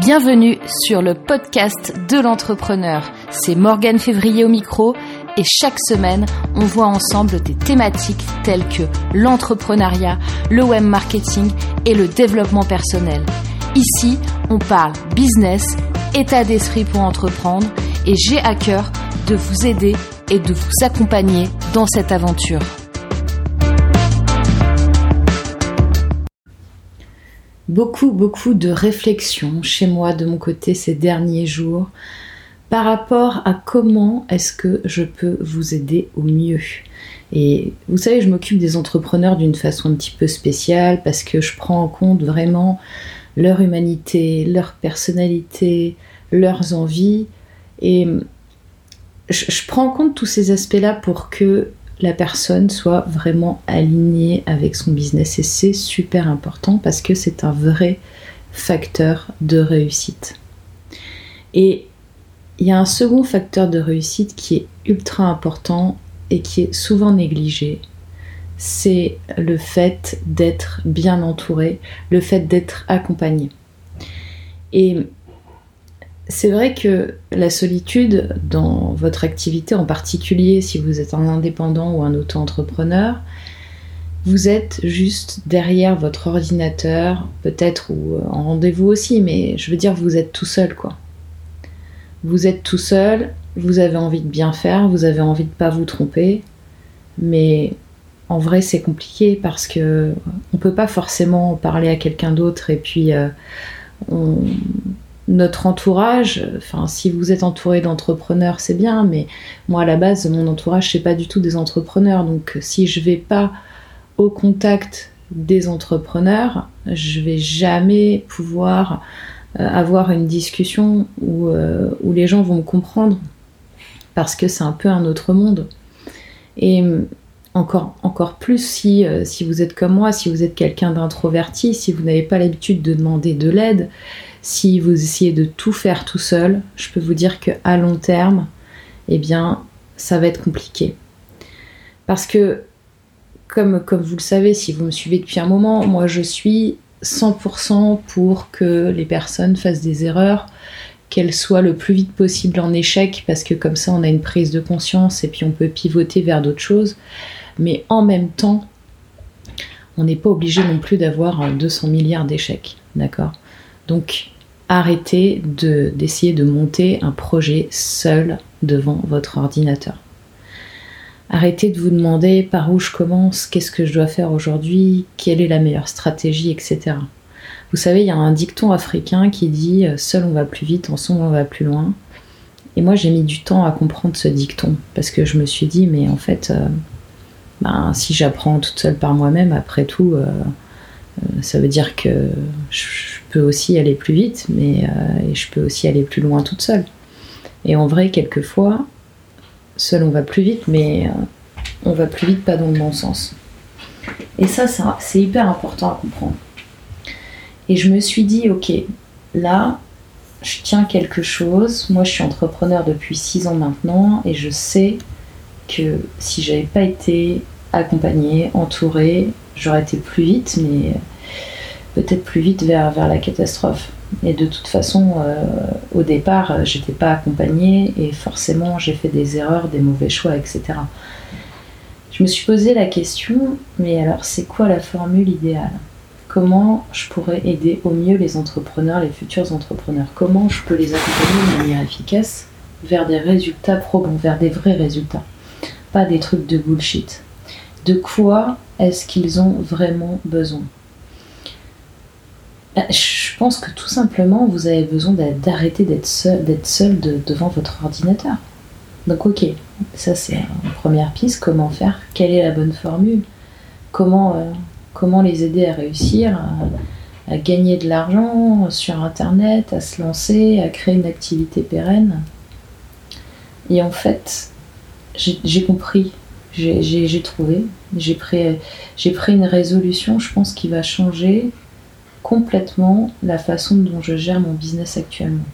Bienvenue sur le podcast de l'entrepreneur. C'est Morgane Février au micro et chaque semaine, on voit ensemble des thématiques telles que l'entrepreneuriat, le web marketing et le développement personnel. Ici, on parle business, état d'esprit pour entreprendre et j'ai à cœur de vous aider et de vous accompagner dans cette aventure. Beaucoup, beaucoup de réflexions chez moi de mon côté ces derniers jours par rapport à comment est-ce que je peux vous aider au mieux. Et vous savez, je m'occupe des entrepreneurs d'une façon un petit peu spéciale parce que je prends en compte vraiment leur humanité, leur personnalité, leurs envies. Et je, prends en compte tous ces aspects-là pour que la personne soit vraiment alignée avec son business. Et c'est super important parce que c'est un vrai facteur de réussite. Et il y a un second facteur de réussite qui est ultra important et qui est souvent négligé. C'est le fait d'être bien entouré, le fait d'être accompagné. C'est vrai que la solitude dans votre activité, en particulier si vous êtes un indépendant ou un auto-entrepreneur, vous êtes juste derrière votre ordinateur, peut-être ou euh, en rendez-vous aussi, mais je veux dire, vous êtes tout seul quoi. Vous êtes tout seul, vous avez envie de bien faire, vous avez envie de pas vous tromper, mais en vrai c'est compliqué parce que on peut pas forcément parler à quelqu'un d'autre et puis euh, on, notre entourage, si vous êtes entouré d'entrepreneurs c'est bien, mais moi à la base mon entourage c'est pas du tout des entrepreneurs, donc si je vais pas au contact des entrepreneurs, je vais jamais pouvoir euh, avoir une discussion où, euh, où, les gens vont me comprendre parce que c'est un peu un autre monde. Et encore, encore plus si, euh, si vous êtes comme moi, si vous êtes quelqu'un d'introverti, si vous n'avez pas l'habitude de demander de l'aide, si vous essayez de tout faire tout seul, je peux vous dire que à long terme, eh bien, ça va être compliqué. Parce que, comme, comme vous le savez, si vous me suivez depuis un moment, moi je suis 100% pour que les personnes fassent des erreurs, qu'elles soient le plus vite possible en échec, parce que comme ça on a une prise de conscience et puis on peut pivoter vers d'autres choses. Mais en même temps, on n'est pas obligé non plus d'avoir 200 milliards d'échecs. D'accord? Donc arrêtez d'essayer de, monter un projet seul devant votre ordinateur. Arrêtez de vous demander par où je commence, qu'est-ce que je dois faire aujourd'hui, quelle est la meilleure stratégie, etc. Vous savez, il y a un dicton africain qui dit euh, Seul on va plus vite, ensemble on va plus loin. Et moi j'ai mis du temps à comprendre ce dicton parce que je me suis dit, mais en fait, euh, ben, si j'apprends toute seule par moi-même, après tout, euh, ça veut dire que je peux aussi aller plus vite, mais euh, je peux aussi aller plus loin toute seule. Et en vrai, quelquefois, seul on va plus vite, mais euh, on va plus vite pas dans le bon sens. Et ça, c'est hyper important à comprendre. Et je me suis dit, ok, là, je tiens quelque chose. Moi, je suis entrepreneur depuis 6 ans maintenant et je sais que si j'avais pas été accompagnée, entourée, j'aurais été plus vite, mais peut-être plus vite vers, la catastrophe. Et de toute façon, euh, au départ, euh, j'étais pas accompagnée et forcément j'ai fait des erreurs, des mauvais choix, etc. Je me suis posé la question, mais alors c'est quoi la formule idéale? Comment je pourrais aider au mieux les entrepreneurs, les futurs entrepreneurs? Comment je peux les accompagner de manière efficace vers des résultats probants, vers des vrais résultats? Pas des trucs de bullshit. De quoi est-ce qu'ils ont vraiment besoin? Je pense que tout simplement, vous avez besoin d'arrêter d'être seul, d'être seul devant votre ordinateur. Donc ok, ça c'est une première piste. Comment faire? Quelle est la bonne formule? Comment, euh, comment les aider à réussir à, gagner de l'argent sur Internet, à se lancer, à créer une activité pérenne? Et en fait, j'ai compris, j'ai trouvé, j'ai pris, pris une résolution, je pense, qui va changer complètement la façon dont je gère mon business actuellement.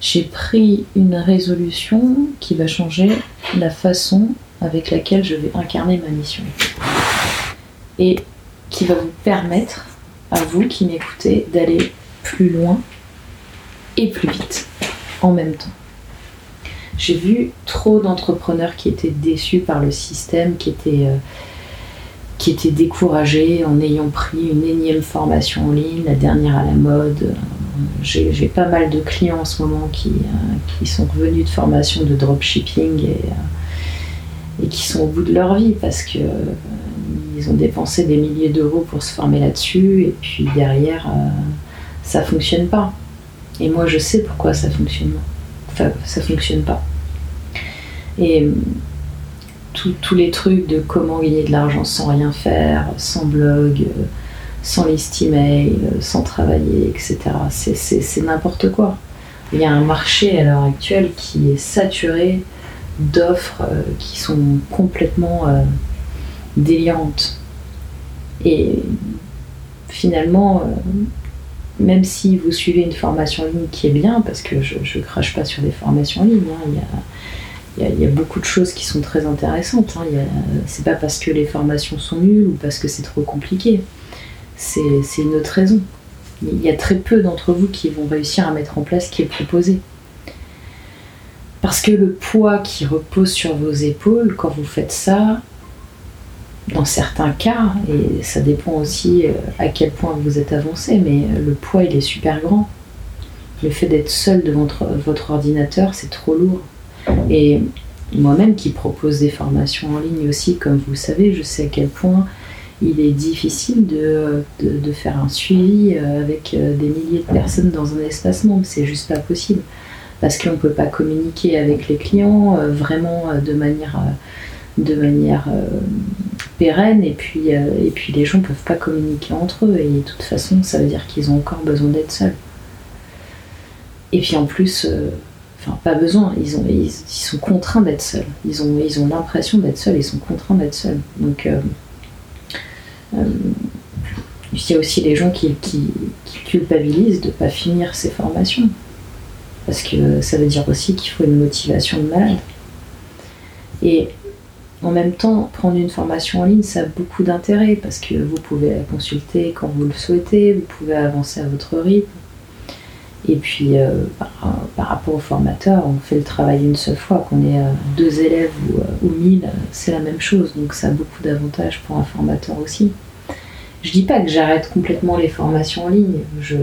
J'ai pris une résolution qui va changer la façon avec laquelle je vais incarner ma mission. Et qui va vous permettre, à vous qui m'écoutez, d'aller plus loin et plus vite en même temps. J'ai vu trop d'entrepreneurs qui étaient déçus par le système, qui étaient, euh, qui étaient découragés en ayant pris une énième formation en ligne, la dernière à la mode. J'ai pas mal de clients en ce moment qui, euh, qui sont revenus de formation de dropshipping et, euh, et qui sont au bout de leur vie parce que ils ont dépensé des milliers d'euros pour se former là-dessus et puis derrière ça fonctionne pas. Et moi, je sais pourquoi ça fonctionne. Enfin, ça fonctionne pas. Et tous les trucs de comment gagner de l'argent sans rien faire, sans blog, sans liste email, sans travailler, etc. C'est n'importe quoi. Il y a un marché à l'heure actuelle qui est saturé d'offres euh, qui sont complètement euh, délirantes. Et finalement, euh, même si vous suivez une formation en ligne qui est bien, parce que je ne crache pas sur des formations en ligne, hein, il, y a, beaucoup de choses qui sont très intéressantes. Hein, c'est pas parce que les formations sont nulles ou parce que c'est trop compliqué. C'est une autre raison. Il y a très peu d'entre vous qui vont réussir à mettre en place ce qui est proposé. Parce que le poids qui repose sur vos épaules quand vous faites ça, dans certains cas, et ça dépend aussi euh, à quel point vous êtes avancé, mais euh, le poids il est super grand. Le fait d'être seul devant votre ordinateur, c'est trop lourd. Et moi-même qui propose des formations en ligne aussi, comme vous le savez, je sais à quel point il est difficile de, de, faire un suivi euh, avec des milliers de personnes dans un espace membre. C'est juste pas possible. Parce qu'on ne peut pas communiquer avec les clients vraiment de manière de manière euh, pérenne et puis, euh, et puis les gens ne peuvent pas communiquer entre eux et de toute façon ça veut dire qu'ils ont encore besoin d'être seuls. Et puis en plus, euh, enfin pas besoin, ils, ont, ils, sont contraints d'être seuls. Ils ont, l'impression d'être seuls, ils sont contraints d'être seuls. Donc il y a aussi les gens qui, qui, qui culpabilisent de ne pas finir ces formations. Parce que ça veut dire aussi qu'il faut une motivation de malade. Et en même temps, prendre une formation en ligne, ça a beaucoup d'intérêt parce que vous pouvez la consulter quand vous le souhaitez, vous pouvez avancer à votre rythme. Et puis, euh, par, rapport au formateur, on fait le travail une seule fois, qu'on ait deux élèves ou, ou mille, c'est la même chose. Donc, ça a beaucoup d'avantages pour un formateur aussi. Je dis pas que j'arrête complètement les formations en ligne. Je,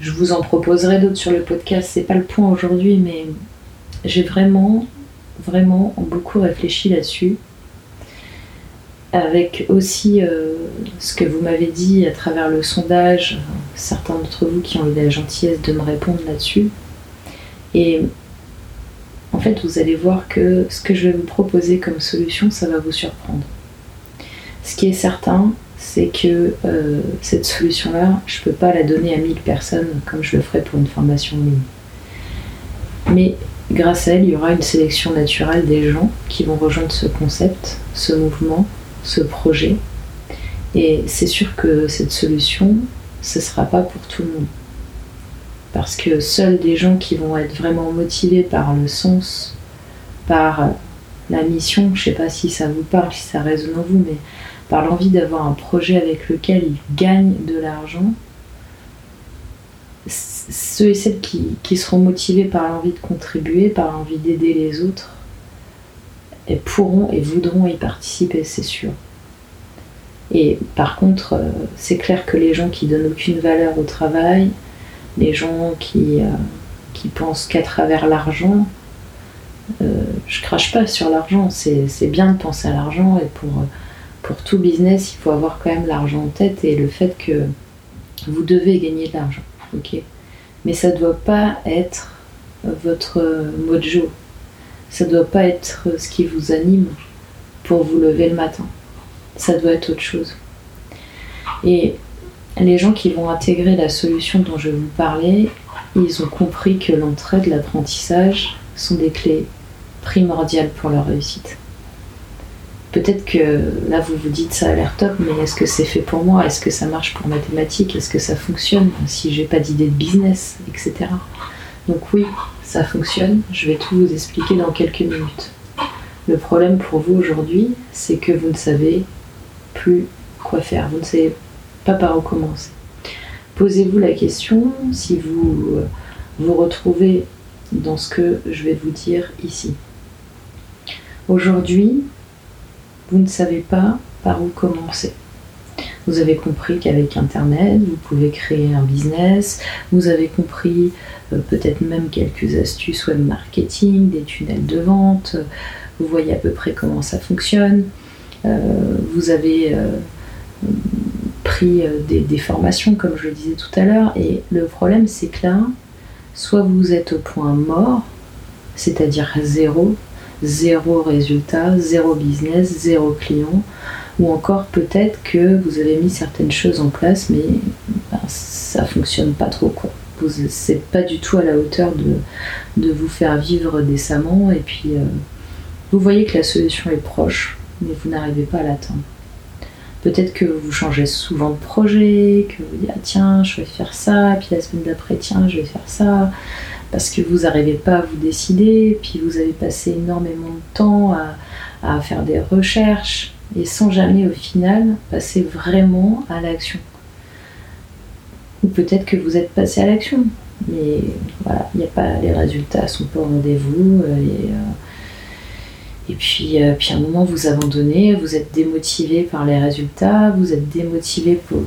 je vous en proposerai d'autres sur le podcast. C'est pas le point aujourd'hui, mais j'ai vraiment vraiment beaucoup réfléchi là-dessus. Avec aussi euh, ce que vous m'avez dit à travers le sondage, certains d'entre vous qui ont eu la gentillesse de me répondre là-dessus. Et en fait, vous allez voir que ce que je vais vous proposer comme solution, ça va vous surprendre. Ce qui est certain, c'est que euh, cette solution-là, je ne peux pas la donner à 1000 personnes comme je le ferais pour une formation en ligne. Mais grâce à elle, il y aura une sélection naturelle des gens qui vont rejoindre ce concept, ce mouvement, ce projet. Et c'est sûr que cette solution, ce ne sera pas pour tout le monde. Parce que seuls des gens qui vont être vraiment motivés par le sens, par la mission, je ne sais pas si ça vous parle, si ça résonne en vous, mais par l'envie d'avoir un projet avec lequel ils gagnent de l'argent, ceux et celles qui, seront motivés par l'envie de contribuer, par l'envie d'aider les autres, et pourront et voudront y participer, c'est sûr. Et par contre, euh, c'est clair que les gens qui donnent aucune valeur au travail, les gens qui, euh, qui pensent qu'à travers l'argent, euh, je crache pas sur l'argent, c'est bien de penser à l'argent et pour, pour tout business, il faut avoir quand même l'argent en tête et le fait que vous devez gagner de l'argent. mais ça ne doit pas être votre mojo. Ça ne doit pas être ce qui vous anime pour vous lever le matin. Ça doit être autre chose. Et les gens qui vont intégrer la solution dont je vous parler, ils ont compris que l'entraide, l'apprentissage sont des clés primordiales pour leur réussite. Peut-être que là vous vous dites ça a l'air top, mais est-ce que c'est fait pour moi? Est-ce que ça marche pour mathématiques? Est-ce que ça fonctionne? Si j'ai pas d'idée de business, etc. Donc oui, ça fonctionne. Je vais tout vous expliquer dans quelques minutes. Le problème pour vous aujourd'hui, c'est que vous ne savez plus quoi faire. Vous ne savez pas par où commencer. Posez-vous la question si vous vous retrouvez dans ce que je vais vous dire ici. Aujourd'hui, vous ne savez pas par où commencer. Vous avez compris qu'avec Internet, vous pouvez créer un business. Vous avez compris euh, peut-être même quelques astuces web marketing, des tunnels de vente. Vous voyez à peu près comment ça fonctionne. Euh, vous avez euh, pris des, des, formations, comme je le disais tout à l'heure. Et le problème, c'est que là, soit vous êtes au point mort, c'est-à-dire zéro, zéro résultat, zéro business, zéro client, ou encore peut-être que vous avez mis certaines choses en place, mais ben, ça fonctionne pas trop quoi. C'est pas du tout à la hauteur de, de, vous faire vivre décemment, et puis euh, vous voyez que la solution est proche, mais vous n'arrivez pas à l'atteindre. Peut-être que vous changez souvent de projet, que vous dites ah, tiens, je vais faire ça, puis la semaine d'après, tiens, je vais faire ça, parce que vous n'arrivez pas à vous décider, puis vous avez passé énormément de temps à, à faire des recherches, et sans jamais au final passer vraiment à l'action. Ou peut-être que vous êtes passé à l'action, mais voilà, il a pas, les résultats sont pas au rendez-vous. Euh, et, euh, et puis, euh, puis à un moment, vous abandonnez, vous êtes démotivé par les résultats, vous êtes démotivé pour,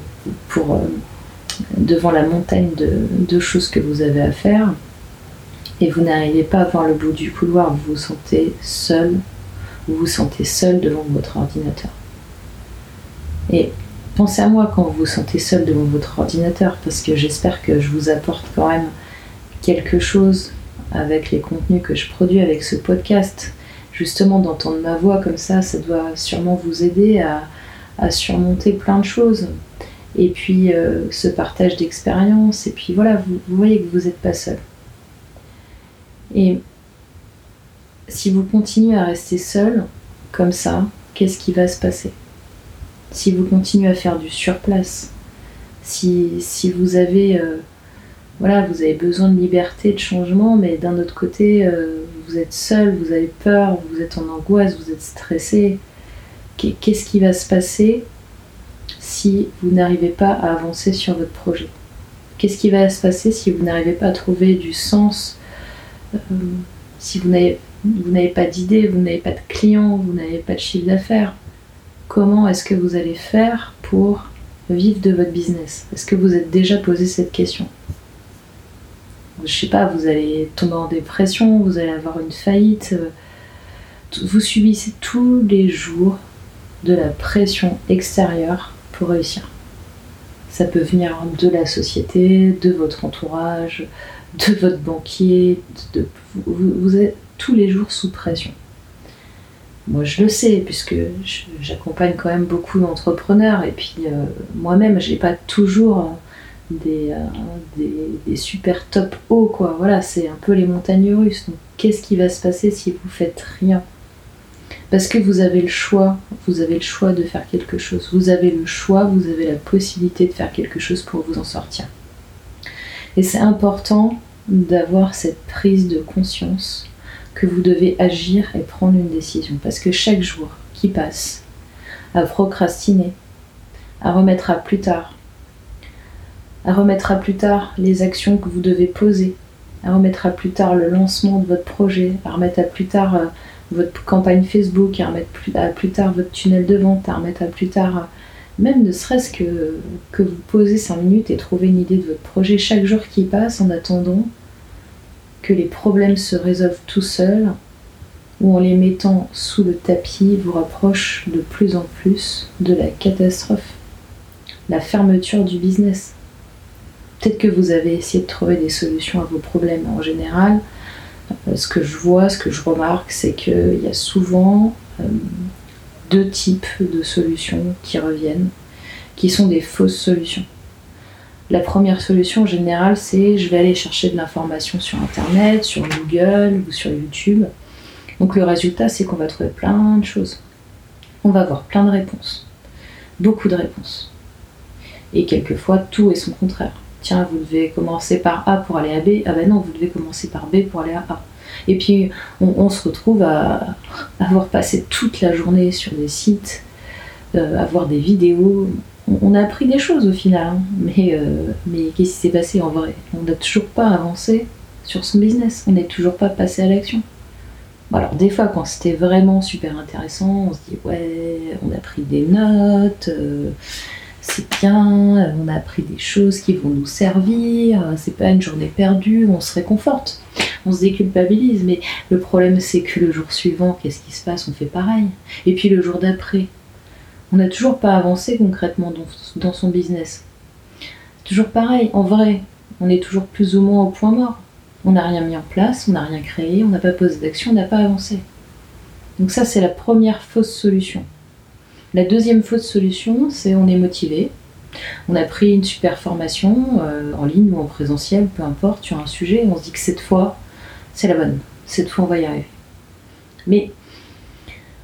pour devant la montagne de, de, choses que vous avez à faire, et vous n'arrivez pas à voir le bout du couloir, vous vous sentez seul, vous vous sentez seul devant votre ordinateur. Et pensez à moi quand vous vous sentez seul devant votre ordinateur, parce que j'espère que je vous apporte quand même quelque chose avec les contenus que je produis avec ce podcast justement d'entendre ma voix comme ça, ça doit sûrement vous aider à, surmonter plein de choses. Et puis euh, ce partage d'expérience, et puis voilà, vous, voyez que vous n'êtes pas seul. Et si vous continuez à rester seul, comme ça, qu'est-ce qui va se passer? Si vous continuez à faire du surplace, si, si vous avez euh, voilà, vous avez besoin de liberté, de changement, mais d'un autre côté, euh, vous êtes seul, vous avez peur, vous êtes en angoisse, vous êtes stressé. Qu'est-ce qui va se passer si vous n'arrivez pas à avancer sur votre projet? Qu'est-ce qui va se passer si vous n'arrivez pas à trouver du sens euh, Si vous n'avez pas d'idée, vous n'avez pas de clients, vous n'avez pas de chiffre d'affaires Comment est-ce que vous allez faire pour vivre de votre business? Est-ce que vous êtes déjà posé cette question? Je sais pas, vous allez tomber en dépression, vous allez avoir une faillite. Euh, vous subissez tous les jours de la pression extérieure pour réussir. Ça peut venir de la société, de votre entourage, de votre banquier. vous, êtes tous les jours sous pression. Moi, je le sais, puisque j'accompagne quand même beaucoup d'entrepreneurs. Et puis, euh, moi-même, je n'ai pas toujours euh, des, des, super top hauts, quoi. Voilà, c'est un peu les montagnes russes. Donc, qu'est-ce qui va se passer si vous faites rien? Parce que vous avez le choix, vous avez le choix de faire quelque chose. Vous avez le choix, vous avez la possibilité de faire quelque chose pour vous en sortir. Et c'est important d'avoir cette prise de conscience que vous devez agir et prendre une décision. Parce que chaque jour qui passe à procrastiner, à remettre à plus tard, à remettre à plus tard les actions que vous devez poser, à remettre à plus tard le lancement de votre projet, à remettre à plus tard euh, votre campagne Facebook, à remettre à plus tard votre tunnel de vente, à remettre à plus tard, euh, même ne serait-ce que, que vous posez 5 minutes et trouver une idée de votre projet chaque jour qui passe en attendant que les problèmes se résolvent tout seuls ou en les mettant sous le tapis vous rapproche de plus en plus de la catastrophe, la fermeture du business. Peut-être que vous avez essayé de trouver des solutions à vos problèmes en général. Euh, ce que je vois, ce que je remarque, c'est qu'il y a souvent euh, deux types de solutions qui reviennent, qui sont des fausses solutions. La première solution en général, c'est je vais aller chercher de l'information sur Internet, sur Google ou sur YouTube. Donc le résultat, c'est qu'on va trouver plein de choses. On va avoir plein de réponses. Beaucoup de réponses. Et quelquefois, tout est son contraire tiens, vous devez commencer par A pour aller à B. Ah ben non, vous devez commencer par B pour aller à A. Et puis on, se retrouve à, avoir passé toute la journée sur des sites, euh, à voir des vidéos. On, a appris des choses au final, hein. mais, euh, mais qu'est-ce qui s'est passé en vrai? On n'a toujours pas avancé sur son business, on n'est toujours pas passé à l'action. alors des fois quand c'était vraiment super intéressant, on se dit ouais, on a pris des notes, euh, c'est bien, on a appris des choses qui vont nous servir, c'est pas une journée perdue, on se réconforte, on se déculpabilise, mais le problème c'est que le jour suivant, qu'est-ce qui se passe? On fait pareil. Et puis le jour d'après, on n'a toujours pas avancé concrètement dans, son business. Toujours pareil, en vrai, on est toujours plus ou moins au point mort. On n'a rien mis en place, on n'a rien créé, on n'a pas posé d'action, on n'a pas avancé. Donc ça, c'est la première fausse solution. La deuxième fausse solution, c'est on est motivé. On a pris une super formation euh, en ligne ou en présentiel, peu importe, sur un sujet, et on se dit que cette fois, c'est la bonne. Cette fois, on va y arriver. Mais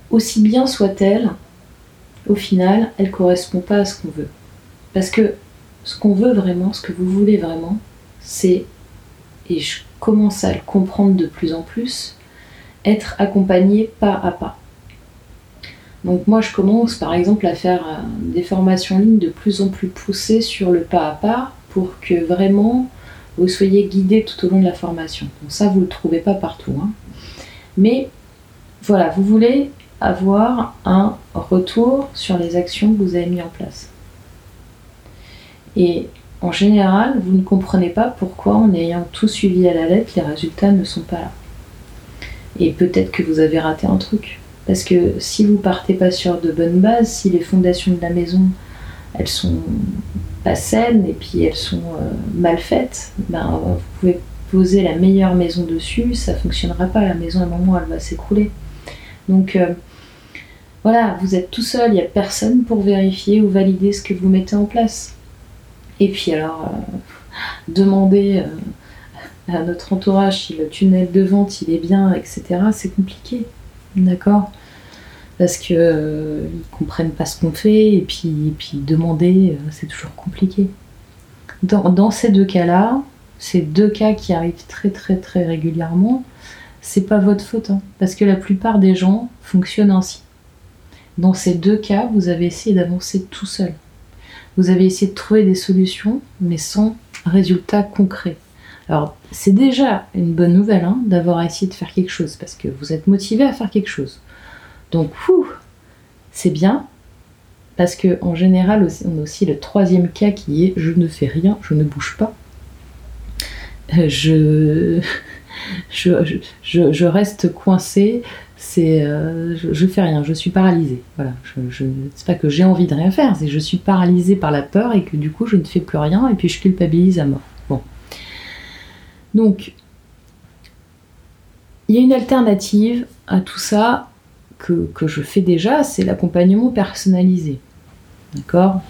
aussi bien soit-elle, au final, elle correspond pas à ce qu'on veut. Parce que ce qu'on veut vraiment, ce que vous voulez vraiment, c'est, et je commence à le comprendre de plus en plus, être accompagné pas à pas. Donc moi je commence par exemple à faire euh, des formations en ligne de plus en plus poussées sur le pas à pas pour que vraiment vous soyez guidé tout au long de la formation. Donc ça vous ne le trouvez pas partout. Hein. Mais voilà, vous voulez avoir un retour sur les actions que vous avez mis en place. Et en général, vous ne comprenez pas pourquoi en ayant tout suivi à la lettre, les résultats ne sont pas là. Et peut-être que vous avez raté un truc. Parce que si vous partez pas sur de bonnes bases, si les fondations de la maison, elles sont pas saines et puis elles sont euh, mal faites, ben, vous pouvez poser la meilleure maison dessus, ça fonctionnera pas. La maison, à un moment, elle va s'écrouler. Donc, euh, voilà, vous êtes tout seul, il n'y a personne pour vérifier ou valider ce que vous mettez en place. Et puis alors, euh, demander euh, à notre entourage si le tunnel de vente il est bien, etc., c'est compliqué. D'accord? Parce qu'ils ne comprennent pas ce qu'on fait, et puis, puis demander, c'est toujours compliqué. Dans ces deux cas-là, ces deux cas qui arrivent très très très régulièrement, c'est pas votre faute, hein, parce que la plupart des gens fonctionnent ainsi. Dans ces deux cas, vous avez essayé d'avancer tout seul. Vous avez essayé de trouver des solutions, mais sans résultat concret. Alors, c'est déjà une bonne nouvelle hein, d'avoir essayé de faire quelque chose, parce que vous êtes motivé à faire quelque chose. Donc, c'est bien, parce que en général, on a aussi le troisième cas qui est je ne fais rien, je ne bouge pas. Euh, je, reste coincé, c'est euh, je, fais rien, je suis paralysée. Voilà, je, c'est pas que j'ai envie de rien faire, c'est que je suis paralysée par la peur et que du coup je ne fais plus rien et puis je culpabilise à mort. Bon. Donc, il y a une alternative à tout ça que, que je fais déjà, c'est l'accompagnement personnalisé. D'accord?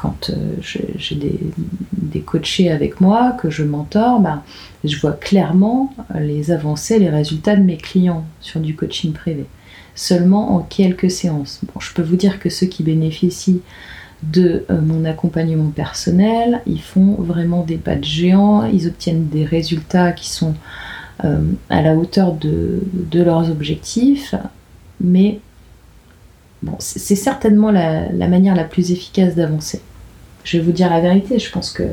Quand euh, j'ai des, coachés avec moi, que je mentor, ben, je vois clairement les avancées, les résultats de mes clients sur du coaching privé. Seulement en quelques séances. Bon, je peux vous dire que ceux qui bénéficient de euh, mon accompagnement personnel, ils font vraiment des pas de géant, ils obtiennent des résultats qui sont euh, à la hauteur de, leurs objectifs, mais bon, c'est certainement la, manière la plus efficace d'avancer je vais vous dire la vérité, je pense que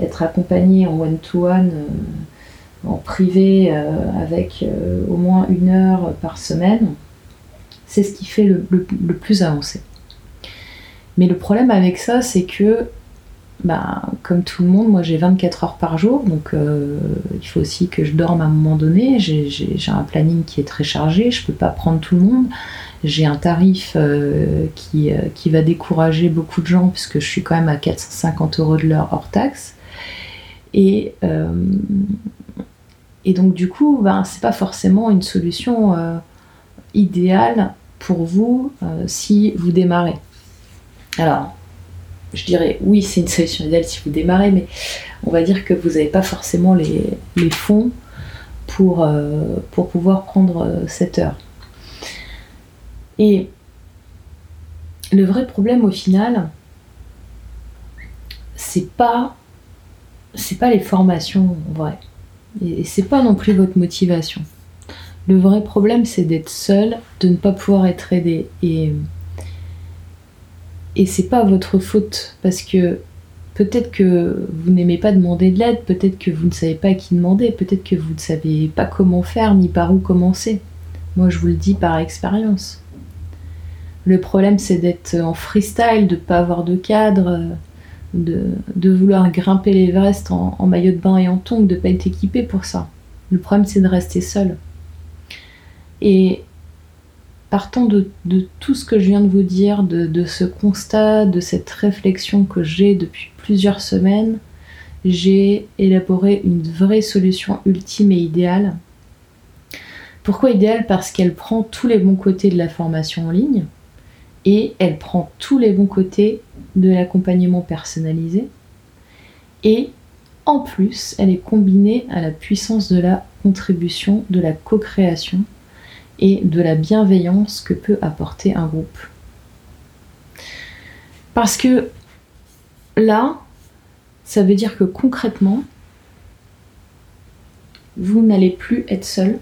être accompagné en one-to-one, euh, en privé, euh, avec euh, au moins une heure par semaine, c'est ce qui fait le, plus avancer. Mais le problème avec ça, c'est que, bah, comme tout le monde, moi j'ai 24 heures par jour, donc il faut aussi que je dorme à un moment donné. J'ai un planning qui est très chargé, je ne peux pas prendre tout le monde j'ai un tarif euh, qui, euh, qui, va décourager beaucoup de gens puisque je suis quand même à 450 euros de l'heure hors taxe. Et, euh, et donc du coup, ben, c'est pas forcément une solution idéale pour vous si vous démarrez. Alors, je dirais oui, c'est une solution idéale si vous démarrez, mais on va dire que vous n'avez pas forcément les, les fonds pour, pour pouvoir prendre cette heure. Et le vrai problème au final, c'est pas pas les formations en vrai. Et c'est pas non plus votre motivation. Le vrai problème, c'est d'être seul, de ne pas pouvoir être aidé. Et, et c'est pas votre faute parce que peut-être que vous n'aimez pas demander de l'aide, peut-être que vous ne savez pas à qui demander, peut-être que vous ne savez pas comment faire ni par où commencer. Moi, je vous le dis par expérience. Le problème, c'est d'être en freestyle, de ne pas avoir de cadre, de, vouloir grimper l'Everest en, en maillot de bain et en tongs, de ne pas être équipé pour ça. Le problème, c'est de rester seul. Et partant de, tout ce que je viens de vous dire, de, ce constat, de cette réflexion que j'ai depuis plusieurs semaines, j'ai élaboré une vraie solution ultime et idéale. Pourquoi idéale? Parce qu'elle prend tous les bons côtés de la formation en ligne et elle prend tous les bons côtés de l'accompagnement personnalisé et en plus elle est combinée à la puissance de la contribution, de la co-création et de la bienveillance que peut apporter un groupe. Parce que là, ça veut dire que concrètement, vous n'allez plus être seul,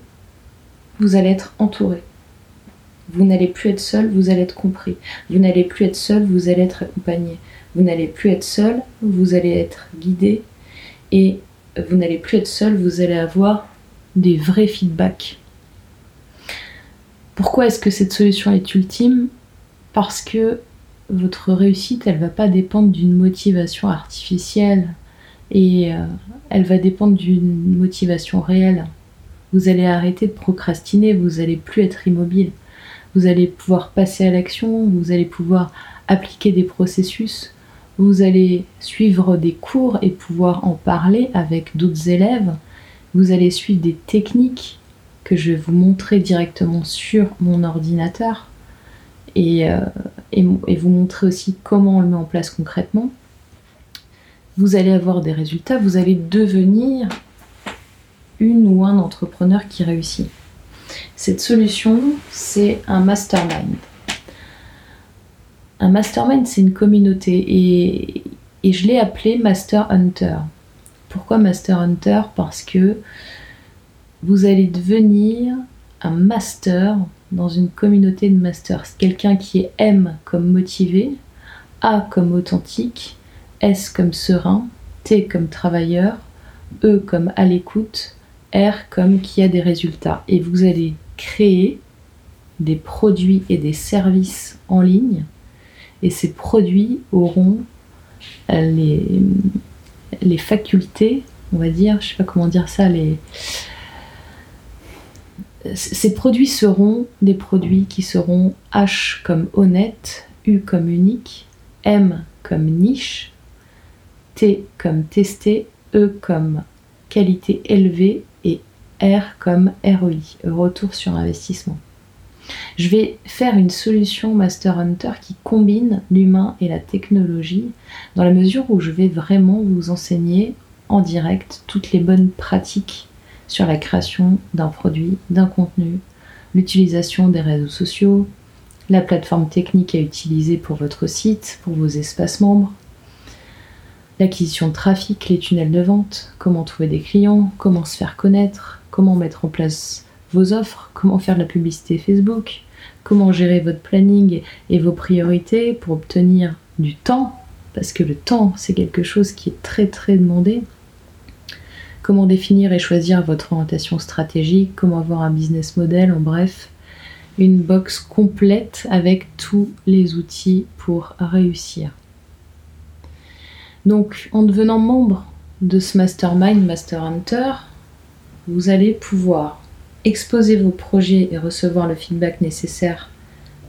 vous allez être entouré. Vous n'allez plus être seul, vous allez être compris. Vous n'allez plus être seul, vous allez être accompagné. Vous n'allez plus être seul, vous allez être guidé. Et vous n'allez plus être seul, vous allez avoir des vrais feedbacks pourquoi est-ce que cette solution est ultime? Parce que votre réussite, elle va pas dépendre d'une motivation artificielle et euh, elle va dépendre d'une motivation réelle. Vous allez arrêter de procrastiner, vous allez plus être immobile. Vous allez pouvoir passer à l'action, vous allez pouvoir appliquer des processus, vous allez suivre des cours et pouvoir en parler avec d'autres élèves, vous allez suivre des techniques que je vais vous montrer directement sur mon ordinateur et, euh, vous montrer aussi comment on le met en place concrètement, vous allez avoir des résultats, vous allez devenir une ou un entrepreneur qui réussit. Cette solution, c'est un mastermind. Un mastermind, c'est une communauté et, je l'ai appelé Master Hunter. Pourquoi Master Hunter? Parce que vous allez devenir un master dans une communauté de masters. Quelqu'un qui est M comme motivé, A comme authentique, S comme serein, T comme travailleur, E comme à l'écoute, R comme qui a des résultats. Et vous allez créer des produits et des services en ligne. Et ces produits auront les, les facultés, on va dire, je sais pas comment dire ça, les, ces produits seront des produits qui seront H comme honnête, U comme unique, M comme niche, T comme testé, E comme qualité élevée R comme ROI, retour sur investissement. Je vais faire une solution Master Hunter qui combine l'humain et la technologie dans la mesure où je vais vraiment vous enseigner en direct toutes les bonnes pratiques sur la création d'un produit, d'un contenu, l'utilisation des réseaux sociaux, la plateforme technique à utiliser pour votre site, pour vos espaces membres, l'acquisition de trafic, les tunnels de vente, comment trouver des clients, comment se faire connaître, comment mettre en place vos offres, comment faire de la publicité Facebook, comment gérer votre planning et vos priorités pour obtenir du temps, parce que le temps c'est quelque chose qui est très très demandé, comment définir et choisir votre orientation stratégique, comment avoir un business model, en bref, une box complète avec tous les outils pour réussir. Donc, en devenant membre de ce mastermind Master Hunter, vous allez pouvoir exposer vos projets et recevoir le feedback nécessaire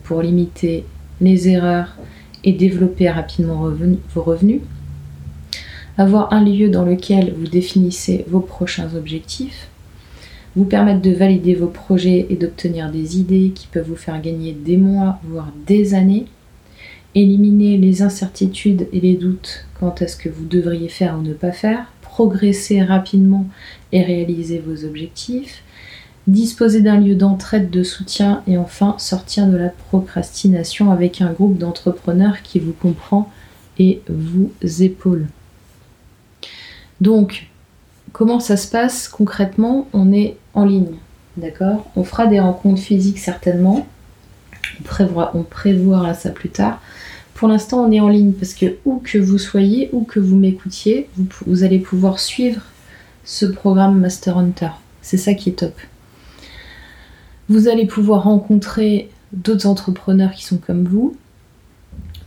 pour limiter les erreurs et développer rapidement vos revenus. Avoir un lieu dans lequel vous définissez vos prochains objectifs, vous permettre de valider vos projets et d'obtenir des idées qui peuvent vous faire gagner des mois, voire des années, éliminer les incertitudes et les doutes quant à ce que vous devriez faire ou ne pas faire, progresser rapidement et réaliser vos objectifs, disposer d'un lieu d'entraide, de soutien et enfin sortir de la procrastination avec un groupe d'entrepreneurs qui vous comprend et vous épaule. Donc, comment ça se passe concrètement? On est en ligne, d'accord? On fera des rencontres physiques certainement. On prévoira, on prévoira ça plus tard. Pour l'instant, on est en ligne parce que où que vous soyez, où que vous m'écoutiez, vous, allez pouvoir suivre ce programme Master Hunter. C'est ça qui est top. Vous allez pouvoir rencontrer d'autres entrepreneurs qui sont comme vous.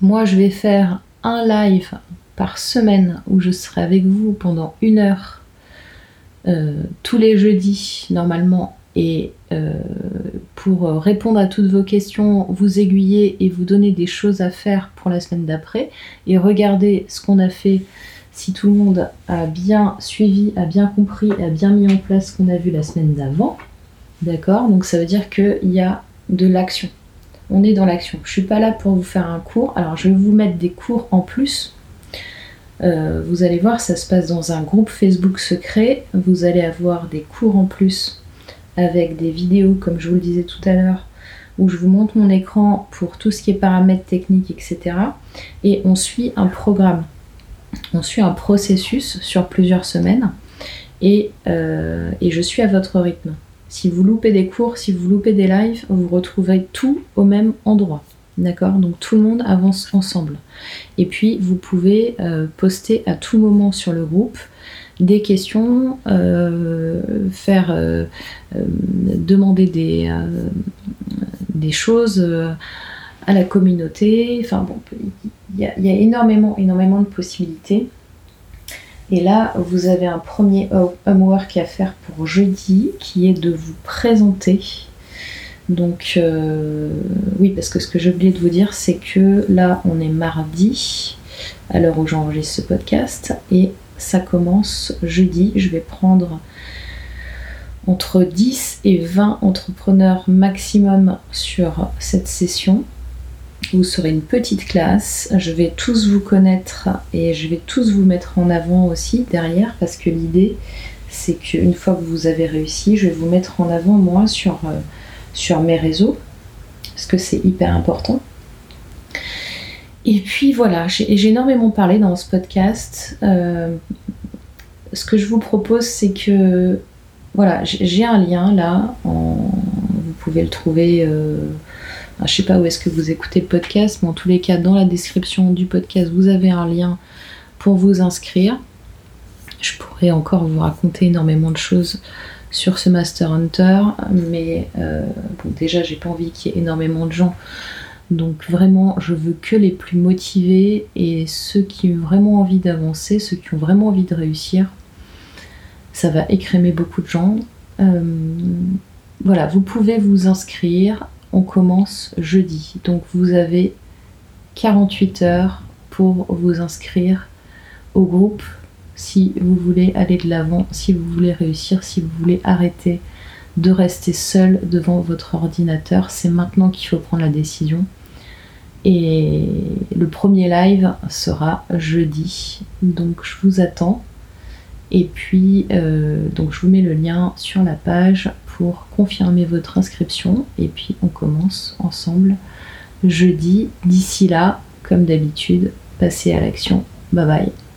Moi, je vais faire un live par semaine où je serai avec vous pendant une heure euh, tous les jeudis normalement et euh, pour euh, répondre à toutes vos questions, vous aiguiller et vous donner des choses à faire pour la semaine d'après et regarder ce qu'on a fait si tout le monde a bien suivi, a bien compris, a bien mis en place ce qu'on a vu la semaine d'avant. D'accord? Donc ça veut dire qu'il y a de l'action. On est dans l'action. Je suis pas là pour vous faire un cours. Alors je vais vous mettre des cours en plus. Euh, vous allez voir, ça se passe dans un groupe Facebook secret. Vous allez avoir des cours en plus avec des vidéos, comme je vous le disais tout à l'heure, où je vous montre mon écran pour tout ce qui est paramètres techniques, etc. Et on suit un programme, on suit un processus sur plusieurs semaines, et, euh, et je suis à votre rythme. Si vous loupez des cours, si vous loupez des lives, vous retrouverez tout au même endroit. D'accord? Donc tout le monde avance ensemble. Et puis vous pouvez euh, poster à tout moment sur le groupe des questions, euh, faire euh, euh, demander des, des choses à la communauté. Enfin bon, il y, a énormément, énormément de possibilités. Et là, vous avez un premier homework à faire pour jeudi qui est de vous présenter. Donc, oui, parce que ce que j'ai oublié de vous dire, c'est que là, on est mardi, à l'heure où j'enregistre ce podcast, et ça commence jeudi. Je vais prendre entre 10 et 20 entrepreneurs maximum sur cette session. Vous serez une petite classe, je vais tous vous connaître et je vais tous vous mettre en avant aussi derrière parce que l'idée c'est qu'une fois que vous avez réussi, je vais vous mettre en avant moi sur, euh, sur mes réseaux parce que c'est hyper important. Et puis voilà, j'ai énormément parlé dans ce podcast. Euh, ce que je vous propose, c'est que voilà, j'ai un lien là. vous pouvez le trouver. Euh, je sais pas où est-ce que vous écoutez le podcast, mais en tous les cas, dans la description du podcast, vous avez un lien pour vous inscrire. Je pourrais encore vous raconter énormément de choses sur ce Master Hunter, mais euh, bon, déjà, j'ai pas envie qu'il y ait énormément de gens donc vraiment, je veux que les plus motivés et ceux qui ont vraiment envie d'avancer, ceux qui ont vraiment envie de réussir. Ça va écrémer beaucoup de gens. Euh, voilà, vous pouvez vous inscrire. On commence jeudi. Donc vous avez 48 heures pour vous inscrire au groupe si vous voulez aller de l'avant, si vous voulez réussir, si vous voulez arrêter de rester seul devant votre ordinateur. C'est maintenant qu'il faut prendre la décision. Et le premier live sera jeudi. Donc je vous attends. Et puis, euh, je vous mets le lien sur la page pour confirmer votre inscription. Et puis, on commence ensemble jeudi. D'ici là, comme d'habitude, passez à l'action. Bye bye.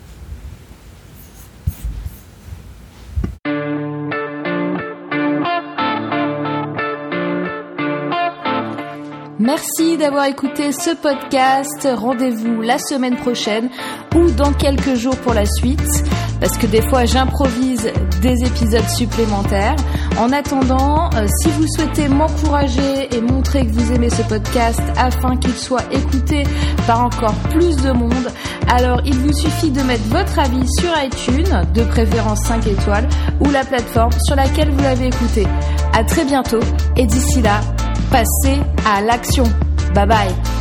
D'avoir écouté ce podcast. Rendez-vous la semaine prochaine ou dans quelques jours pour la suite parce que des fois j'improvise des épisodes supplémentaires. En attendant, euh, si vous souhaitez m'encourager et montrer que vous aimez ce podcast afin qu'il soit écouté par encore plus de monde, alors il vous suffit de mettre votre avis sur iTunes, de préférence 5 étoiles, ou la plateforme sur laquelle vous l'avez écouté. À très bientôt et d'ici là, Passez à l'action. Bye bye.